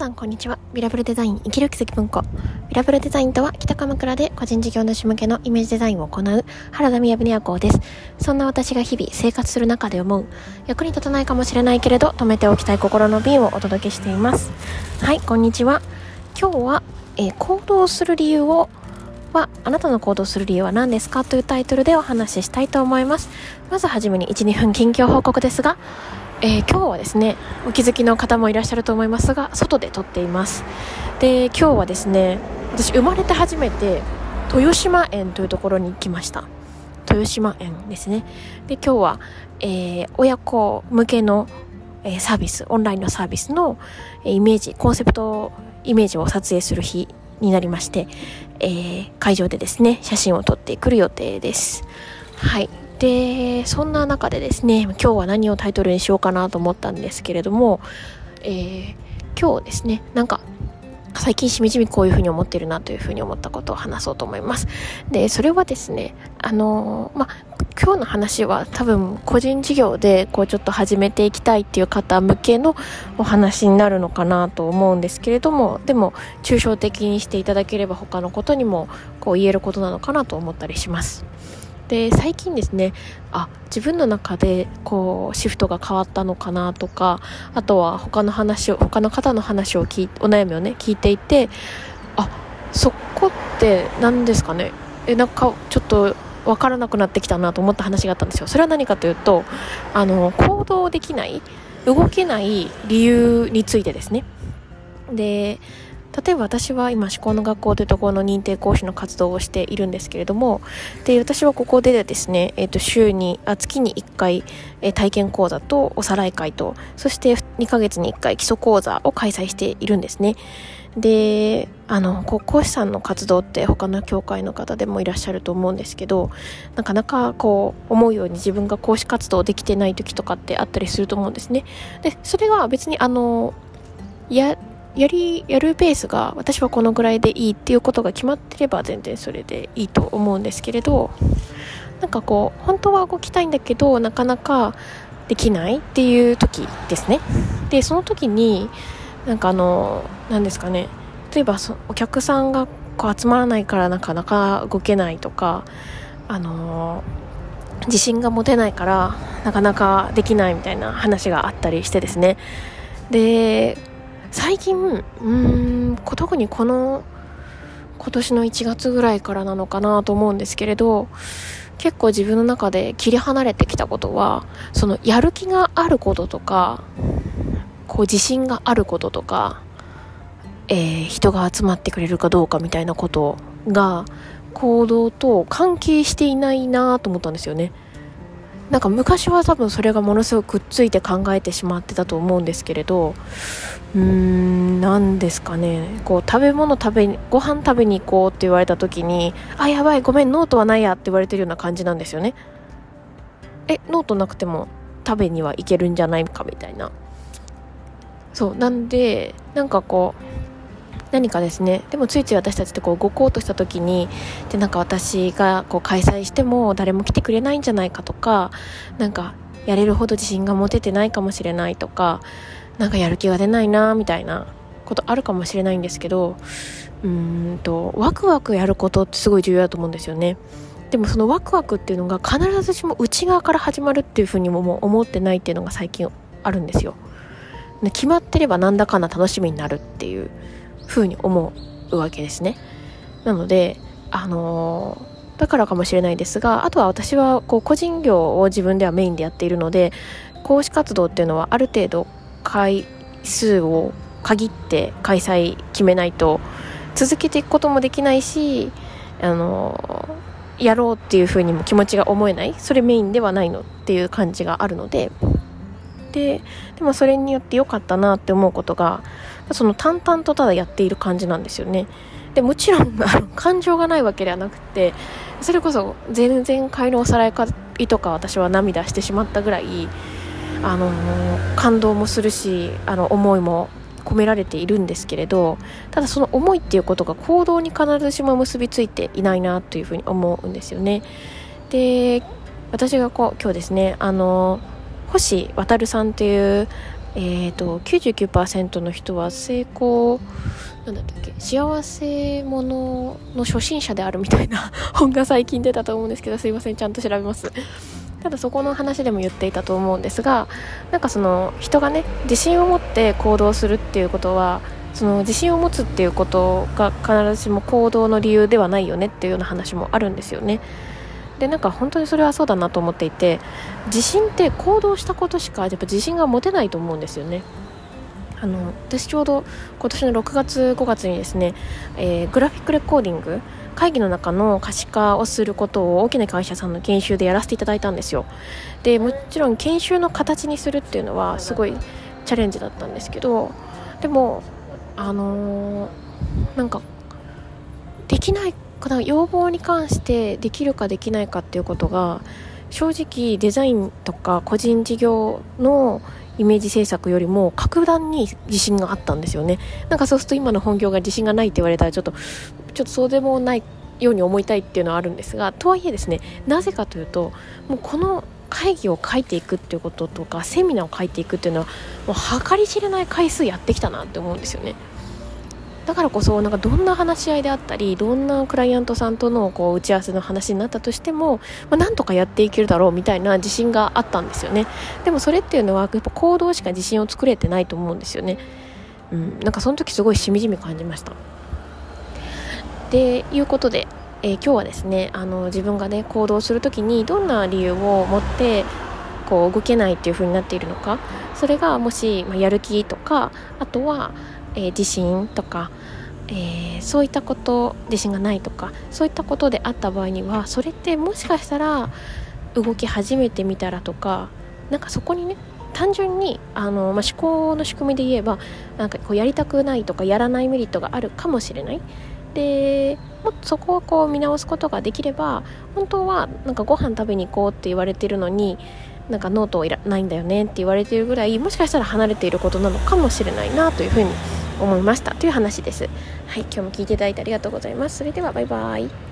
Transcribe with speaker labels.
Speaker 1: さんこんにちは。ビラブルデザイン生きる奇跡文庫。ビラブルデザインとは北鎌倉で個人事業主向けのイメージデザインを行う原田宮部也子です。そんな私が日々生活する中で思う役に立たないかもしれないけれど止めておきたい心の瓶をお届けしています。はいこんにちは。今日は、えー、行動する理由をはあなたの行動する理由は何ですか？というタイトルでお話ししたいと思います。まずはじめに12分近況報告ですがえー、今日はですねお気づきの方もいらっしゃると思いますが外で撮っています。で今日はですね私生まれて初めて豊島園というところに来ました。豊島園ですね。で今日は、えー、親子向けの、えー、サービスオンラインのサービスのえイメージコンセプトイメージを撮影する日になりまして、え、会場でですね写真を撮ってくる予定です。はい。でそんな中でですね今日は何をタイトルにしようかなと思ったんですけれども、えー、今日ですねなんか最近しみじみこういうふうに思ってるなというふうに思ったことを話そうと思います。で、それはですね、あのま今日の話は多分個人事業でこうちょっと始めていきたいっていう方向けのお話になるのかなと思うんですけれども、でも抽象的にしていただければ他のことにもこう言えることなのかなと思ったりします。で最近ですねあ自分の中でこうシフトが変わったのかなとかあとは他の話を他の方の話を聞いお悩みをね聞いていてあそこって何ですかね？えなんかちょっと分からなくなってきたなと思った話があったんですよ。それは何かというとあの行動できない動けない理由についてですね。で例えば私は今思考の学校というところの認定講師の活動をしているんですけれどもで私はここでですね、えー、と週にあ月に1回、えー、体験講座とおさらい会とそして2ヶ月に1回基礎講座を開催しているんですね。であの講師さんの活動って他の教会の方でもいらっしゃると思うんですけどなかなかこう思うように自分が講師活動できてない時とかってあったりすると思うんですね。でそれは別にあのいややりやるペースが私はこのぐらいでいいっていうことが決まってれば全然それでいいと思うんですけれどなんかこう本当は動きたいんだけどなかなかできないっていう時ですね。でその時になんかあの何ですかね。例えばそお客さんがこう集まらないからなかなか動けないとかあの自信が持てないからなかなかできないみたいな話があったりしてですね。で最近うん特にこの今年の1月ぐらいからなのかなと思うんですけれど結構自分の中で切り離れてきたことはそのやる気があることとかこう自信があることとか、えー、人が集まってくれるかどうかみたいなことが行動と関係していないなと思ったんですよね。なんか昔は多分それがものすごくくっついて考えてしまってたと思うんですけれどうーん何ですかね。こう食べ物食べご飯食べに行こうって言われた時にあやばいごめんノートはないやって言われてるような感じなんですよね。えノートなくても食べには行けるんじゃないかみたいな。そうなんでなんかこう何かですね。でもついつい私たちってこう動こうとした時にでなんか私がこう開催しても誰も来てくれないんじゃないかとかなんかやれるほど自信が持ててないかもしれないとかなんかやる気が出ないなみたいなことあるかもしれないんですけどうんとワクワクやることってすごい重要だと思うんですよね。でもそのワクワクっていうのが必ずしも内側から始まるっていうふうにももう思ってないっていうのが最近あるんですよ。決まってればなんだかんだ楽しみになるっていうふうに思うわけですね。なのであのー、だからかもしれないですがあとは私はこう個人業を自分ではメインでやっているので講師活動っていうのはある程度回数を限って開催決めないと続けていくこともできないしあのやろうっていうふうにも気持ちが思えない。それメインではないのっていう感じがあるのでででもそれによって良かったなって思うことがその淡々とただやっている感じなんですよね。でもちろん あの感情がないわけではなくてそれこそ全然帰りおさらいとか私は涙してしまったぐらいあの感動もするしあの思いも込められているんですけれどただその思いっていうことが行動に必ずしも結びついていないなというふうに思うんですよね。で私がこう今日ですねあの星渉さんというえーと、99%の人は成功なんだったっけ幸せ者の初心者であるみたいな 本が最近出たと思うんですけどすいませんちゃんと調べます。ただそこの話でも言っていたと思うんですがなんかその人がね自信を持って行動するっていうことはその自信を持つっていうことが必ずしも行動の理由ではないよねっていうような話もあるんですよね。でなんか本当にそれはそうだなと思っていて自信って行動したことしかやっぱ自信が持てないと思うんですよね。あの私ちょうど今年の6月5月にですね、えー、グラフィックレコーディング会議の中の可視化をすることを大きな会社さんの研修でやらせていただいたんですよ。でもちろん研修の形にするっていうのはすごいチャレンジだったんですけどでもあのー、なんかできないこの要望に関してできるかできないかっていうことが正直デザインとか個人事業のイメージ制作よりも格段に自信があったんですよね。なんかそうすると今の本業が自信がないって言われたらちょっとちょっとそうでもないように思いたいっていうのはあるんですがとはいえですねなぜかというともうこの会議を書いていくっていうこととかセミナーを書いていくっていうのはもう計り知れない回数やってきたなって思うんですよね。だからこそなんかどんな話し合いであったりどんなクライアントさんとのこう打ち合わせの話になったとしても、まあ、なんとかやっていけるだろうみたいな自信があったんですよね。でもそれっていうのはやっぱ行動しか自信を作れてないと思うんですよね。うんなんかその時すごいしみじみ感じました。でいうことで、えー、今日はですねあの自分がね行動する時にどんな理由を持ってこう動けないっていう風になっているのかそれがもし、まあ、やる気とかあとはえー、自信とか、えー、そういったこと自信がないとかそういったことであった場合にはそれってもしかしたら動き始めてみたらとかなんかそこにね単純にあの、まあ、思考の仕組みで言えばなんかこうやりたくないとかやらないメリットがあるかもしれない。でもそこをこう見直すことができれば本当はなんかご飯食べに行こうって言われてるのになんかノートいらないんだよねって言われてるぐらいもしかしたら離れていることなのかもしれないなというふうに思いましたという話です。はい今日も聞いていただいてありがとうございます。それではバイバイ。